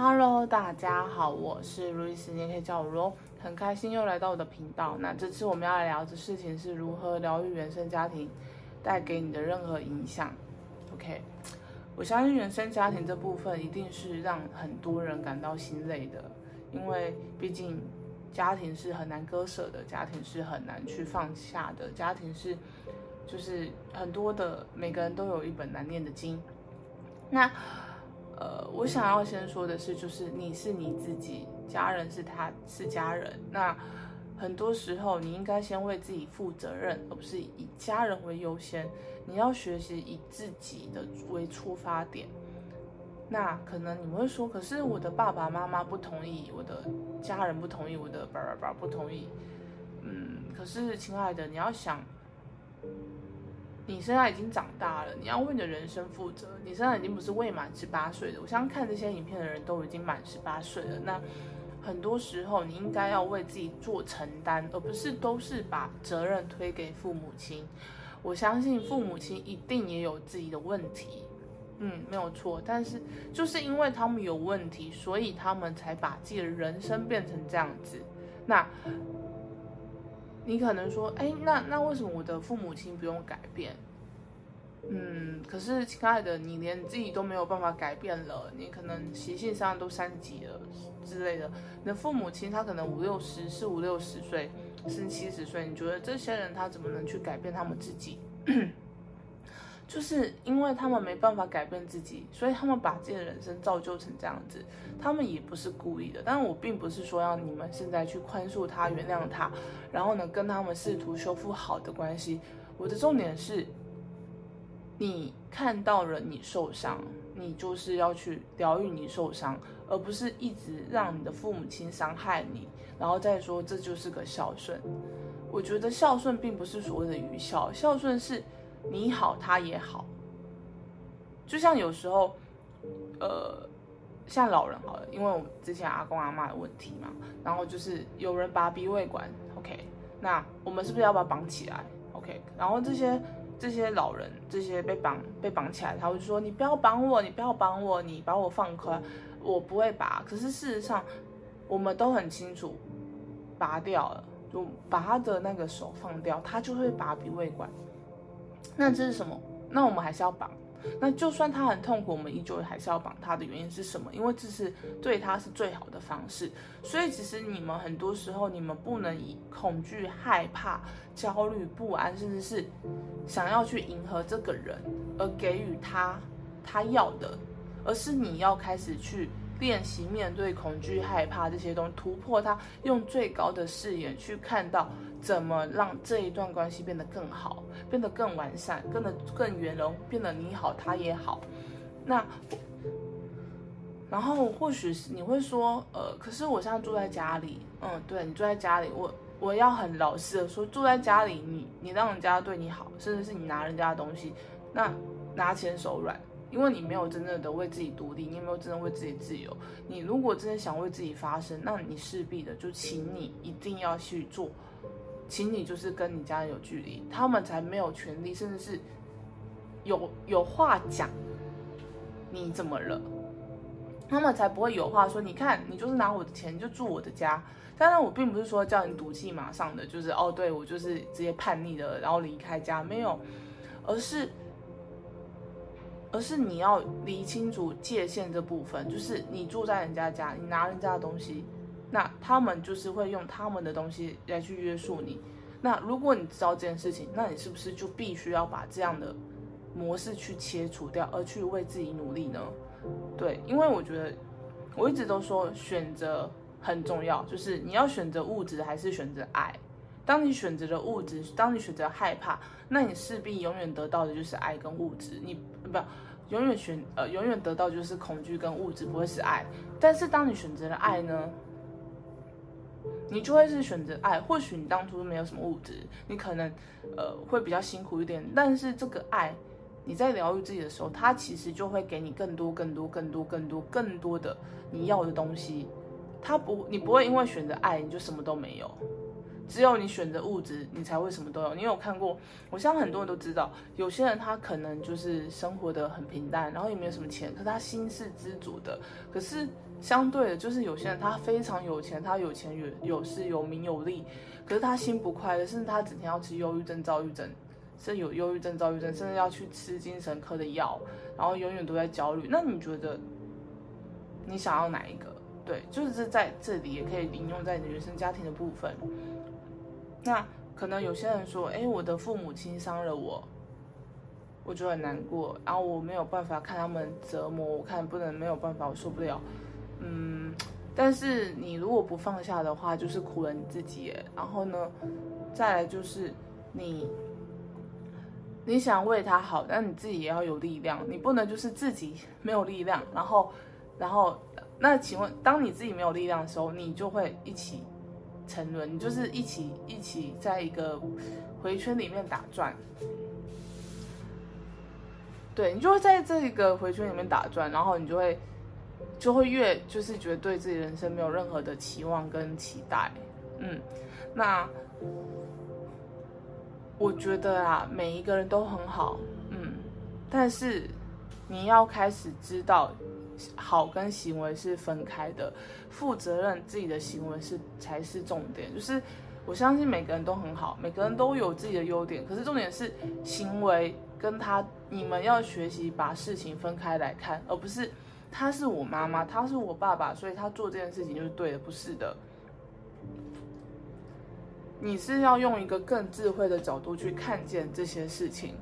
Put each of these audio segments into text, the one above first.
Hello，大家好，我是路易斯，你也可以叫我罗，很开心又来到我的频道。那这次我们要来聊的事情是如何疗愈原生家庭带给你的任何影响。OK，我相信原生家庭这部分一定是让很多人感到心累的，因为毕竟家庭是很难割舍的，家庭是很难去放下的，家庭是就是很多的每个人都有一本难念的经。那呃，我想要先说的是，就是你是你自己，家人是他是家人。那很多时候，你应该先为自己负责任，而不是以家人为优先。你要学习以自己的为出发点。那可能你们会说，可是我的爸爸妈妈不同意，我的家人不同意，我的爸爸爸不同意。嗯，可是亲爱的，你要想。你现在已经长大了，你要为你的人生负责。你现在已经不是未满十八岁的，我相信看这些影片的人都已经满十八岁了。那很多时候，你应该要为自己做承担，而不是都是把责任推给父母亲。我相信父母亲一定也有自己的问题，嗯，没有错。但是就是因为他们有问题，所以他们才把自己的人生变成这样子。那。你可能说，哎，那那为什么我的父母亲不用改变？嗯，可是亲爱的，你连自己都没有办法改变了，你可能习性上都三级了之类的。你的父母亲他可能五六十，四五六十岁，甚至七十岁，你觉得这些人他怎么能去改变他们自己？就是因为他们没办法改变自己，所以他们把自己的人生造就成这样子。他们也不是故意的，但我并不是说要你们现在去宽恕他、原谅他，然后呢跟他们试图修复好的关系。我的重点是，你看到了你受伤，你就是要去疗愈你受伤，而不是一直让你的父母亲伤害你，然后再说这就是个孝顺。我觉得孝顺并不是所谓的愚孝，孝顺是。你好，他也好。就像有时候，呃，像老人好了，因为我们之前阿公阿嬷的问题嘛，然后就是有人拔鼻胃管，OK，那我们是不是要把他绑起来？OK，然后这些这些老人，这些被绑被绑起来，他会说：“你不要绑我，你不要绑我，你把我放开，我不会拔。”可是事实上，我们都很清楚，拔掉了，就把他的那个手放掉，他就会拔鼻胃管。那这是什么？那我们还是要绑。那就算他很痛苦，我们依旧还是要绑他的原因是什么？因为这是对他是最好的方式。所以其实你们很多时候，你们不能以恐惧、害怕、焦虑、不安，甚至是想要去迎合这个人而给予他他要的，而是你要开始去练习面对恐惧、害怕这些东西，突破它，用最高的视野去看到。怎么让这一段关系变得更好，变得更完善，变得更圆融，变得你好他也好。那，然后或许是你会说，呃，可是我现在住在家里，嗯，对，你住在家里，我我要很老实的说，住在家里，你你让人家对你好，甚至是你拿人家的东西，那拿钱手软，因为你没有真正的为自己独立，你也没有真正为自己自由。你如果真的想为自己发声，那你势必的就请你一定要去做。请你就是跟你家人有距离，他们才没有权利，甚至是有有话讲。你怎么了？他们才不会有话说。你看，你就是拿我的钱，就住我的家。当然，我并不是说叫你赌气，马上的就是哦，对，我就是直接叛逆的，然后离开家，没有，而是而是你要理清楚界限这部分，就是你住在人家家，你拿人家的东西。那他们就是会用他们的东西来去约束你。那如果你知道这件事情，那你是不是就必须要把这样的模式去切除掉，而去为自己努力呢？对，因为我觉得我一直都说选择很重要，就是你要选择物质还是选择爱。当你选择了物质，当你选择害怕，那你势必永远得到的就是爱跟物质。你不永远选呃永远得到就是恐惧跟物质，不会是爱。但是当你选择了爱呢？你就会是选择爱，或许你当初没有什么物质，你可能，呃，会比较辛苦一点。但是这个爱，你在疗愈自己的时候，它其实就会给你更多、更多、更多、更多、更多的你要的东西。它不，你不会因为选择爱，你就什么都没有。只有你选择物质，你才会什么都有。你有看过？我相信很多人都知道，有些人他可能就是生活的很平淡，然后也没有什么钱，可是他心是知足的。可是相对的，就是有些人他非常有钱，他有钱有有势有名有利，可是他心不快乐，甚至他整天要吃忧郁症、躁郁症，甚至有忧郁症、躁郁症，甚至要去吃精神科的药，然后永远都在焦虑。那你觉得你想要哪一个？对，就是在这里也可以引用在你的原生家庭的部分。那可能有些人说，哎，我的父母亲伤了我，我就很难过，然后我没有办法看他们折磨，我看不能没有办法，我受不了。嗯，但是你如果不放下的话，就是苦了你自己。然后呢，再来就是你，你想为他好，但你自己也要有力量，你不能就是自己 没有力量，然后，然后，那请问，当你自己没有力量的时候，你就会一起。沉沦，你就是一起一起在一个回圈里面打转，对，你就会在这个回圈里面打转，然后你就会就会越就是觉得对自己人生没有任何的期望跟期待，嗯，那我觉得啊，每一个人都很好，嗯，但是你要开始知道。好跟行为是分开的，负责任自己的行为是才是重点。就是我相信每个人都很好，每个人都有自己的优点，可是重点是行为跟他，你们要学习把事情分开来看，而不是他是我妈妈，他是我爸爸，所以他做这件事情就是对的，不是的。你是要用一个更智慧的角度去看见这些事情。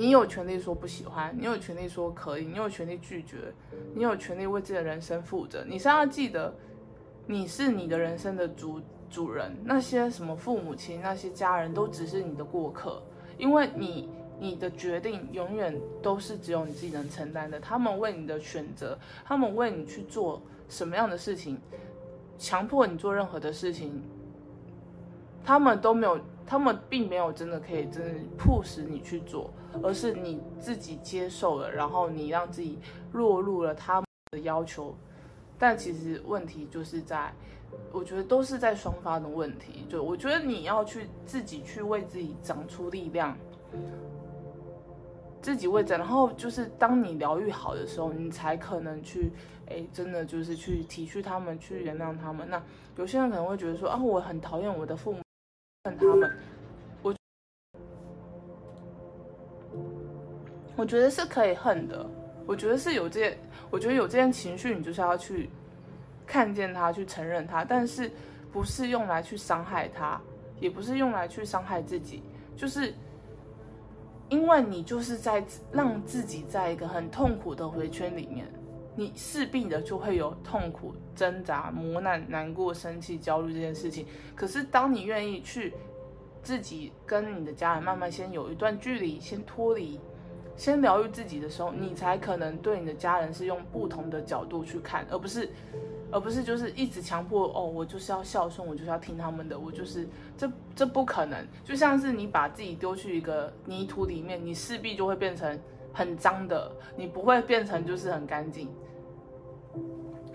你有权利说不喜欢，你有权利说可以，你有权利拒绝，你有权利为自己的人生负责。你是要记得，你是你的人生的主主人，那些什么父母亲、那些家人都只是你的过客，因为你你的决定永远都是只有你自己能承担的。他们为你的选择，他们为你去做什么样的事情，强迫你做任何的事情，他们都没有。他们并没有真的可以真的迫使你去做，而是你自己接受了，然后你让自己落入了他们的要求。但其实问题就是在，我觉得都是在双方的问题。就我觉得你要去自己去为自己长出力量，自己为着，然后就是当你疗愈好的时候，你才可能去，哎，真的就是去体恤他们，去原谅他们。那有些人可能会觉得说，啊，我很讨厌我的父母。恨他们，我我觉得是可以恨的。我觉得是有这，我觉得有这件情绪，你就是要去看见他，去承认他，但是不是用来去伤害他，也不是用来去伤害自己，就是因为你就是在让自己在一个很痛苦的回圈里面。你势必的就会有痛苦、挣扎、磨难、难过、生气、焦虑这件事情。可是，当你愿意去自己跟你的家人慢慢先有一段距离，先脱离，先疗愈自己的时候，你才可能对你的家人是用不同的角度去看，而不是，而不是就是一直强迫哦，我就是要孝顺，我就是要听他们的，我就是这这不可能。就像是你把自己丢去一个泥土里面，你势必就会变成很脏的，你不会变成就是很干净。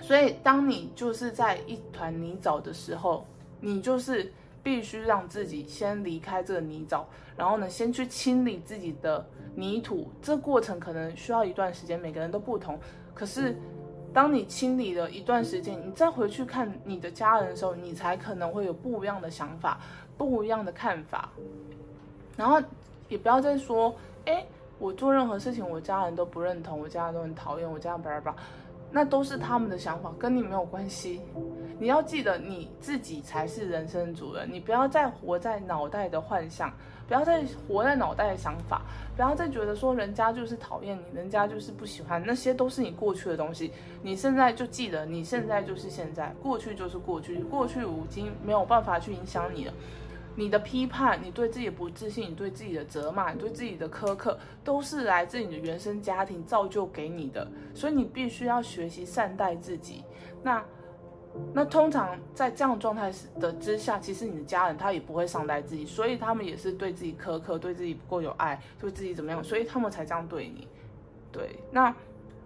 所以，当你就是在一团泥沼的时候，你就是必须让自己先离开这个泥沼，然后呢，先去清理自己的泥土。这过程可能需要一段时间，每个人都不同。可是，当你清理了一段时间，你再回去看你的家人的时候，你才可能会有不一样的想法，不一样的看法。然后，也不要再说，哎，我做任何事情，我家人都不认同，我家人都很讨厌，我家人叭叭叭。那都是他们的想法，跟你没有关系。你要记得，你自己才是人生主人。你不要再活在脑袋的幻想，不要再活在脑袋的想法，不要再觉得说人家就是讨厌你，人家就是不喜欢，那些都是你过去的东西。你现在就记得，你现在就是现在，过去就是过去，过去已经没有办法去影响你了。你的批判，你对自己的不自信，你对自己的责骂，你对自己的苛刻，都是来自你的原生家庭造就给你的。所以你必须要学习善待自己。那那通常在这样状态的之下，其实你的家人他也不会善待自己，所以他们也是对自己苛刻，对自己不够有爱，对自己怎么样，所以他们才这样对你。对，那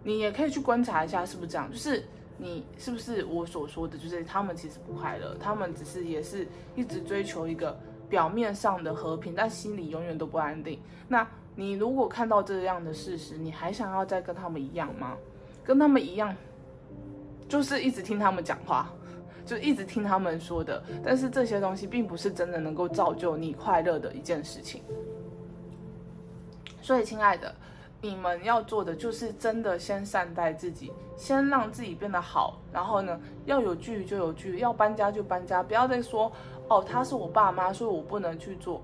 你也可以去观察一下是不是这样，就是你是不是我所说的，就是他们其实不快乐，他们只是也是一直追求一个表面上的和平，但心里永远都不安定。那你如果看到这样的事实，你还想要再跟他们一样吗？跟他们一样，就是一直听他们讲话，就一直听他们说的，但是这些东西并不是真的能够造就你快乐的一件事情。所以，亲爱的。你们要做的就是真的先善待自己，先让自己变得好，然后呢，要有距离就有距离，要搬家就搬家，不要再说哦，他是我爸妈，所以我不能去做。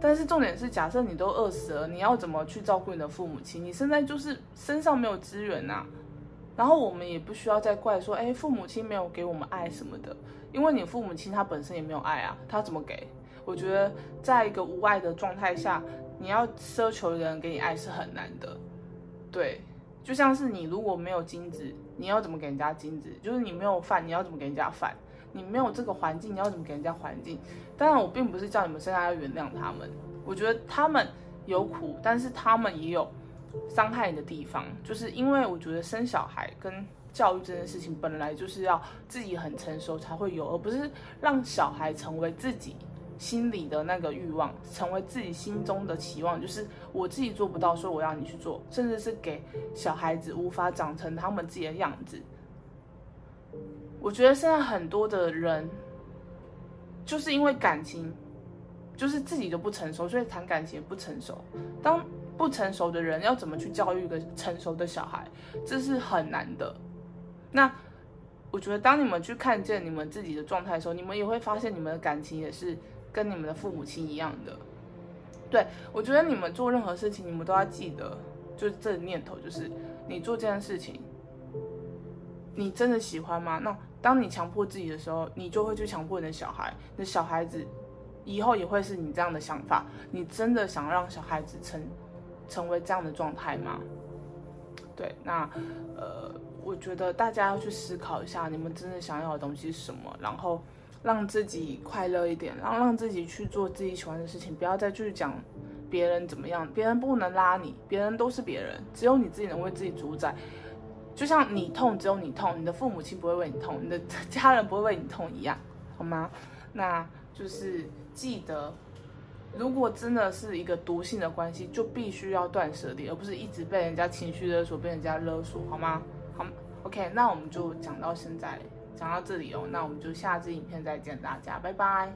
但是重点是，假设你都饿死了，你要怎么去照顾你的父母亲？你现在就是身上没有资源呐。然后我们也不需要再怪说，哎，父母亲没有给我们爱什么的，因为你父母亲他本身也没有爱啊，他怎么给？我觉得在一个无爱的状态下。你要奢求人给你爱是很难的，对，就像是你如果没有金子，你要怎么给人家金子？就是你没有饭，你要怎么给人家饭？你没有这个环境，你要怎么给人家环境？当然，我并不是叫你们现在要原谅他们，我觉得他们有苦，但是他们也有伤害你的地方，就是因为我觉得生小孩跟教育这件事情本来就是要自己很成熟才会有，而不是让小孩成为自己。心里的那个欲望，成为自己心中的期望，就是我自己做不到，所以我要你去做，甚至是给小孩子无法长成他们自己的样子。我觉得现在很多的人，就是因为感情，就是自己都不成熟，所以谈感情也不成熟。当不成熟的人要怎么去教育一个成熟的小孩，这是很难的。那我觉得，当你们去看见你们自己的状态的时候，你们也会发现你们的感情也是。跟你们的父母亲一样的，对，我觉得你们做任何事情，你们都要记得，就是这个念头，就是你做这件事情，你真的喜欢吗？那当你强迫自己的时候，你就会去强迫你的小孩，你的小孩子以后也会是你这样的想法。你真的想让小孩子成成为这样的状态吗？对，那呃，我觉得大家要去思考一下，你们真的想要的东西是什么，然后。让自己快乐一点，然后让自己去做自己喜欢的事情，不要再去讲别人怎么样，别人不能拉你，别人都是别人，只有你自己能为自己主宰。就像你痛，只有你痛，你的父母亲不会为你痛，你的家人不会为你痛一样，好吗？那就是记得，如果真的是一个毒性的关系，就必须要断舍离，而不是一直被人家情绪勒索，被人家勒索，好吗？好，OK，那我们就讲到现在。讲到这里哦，那我们就下支影片再见，大家拜拜。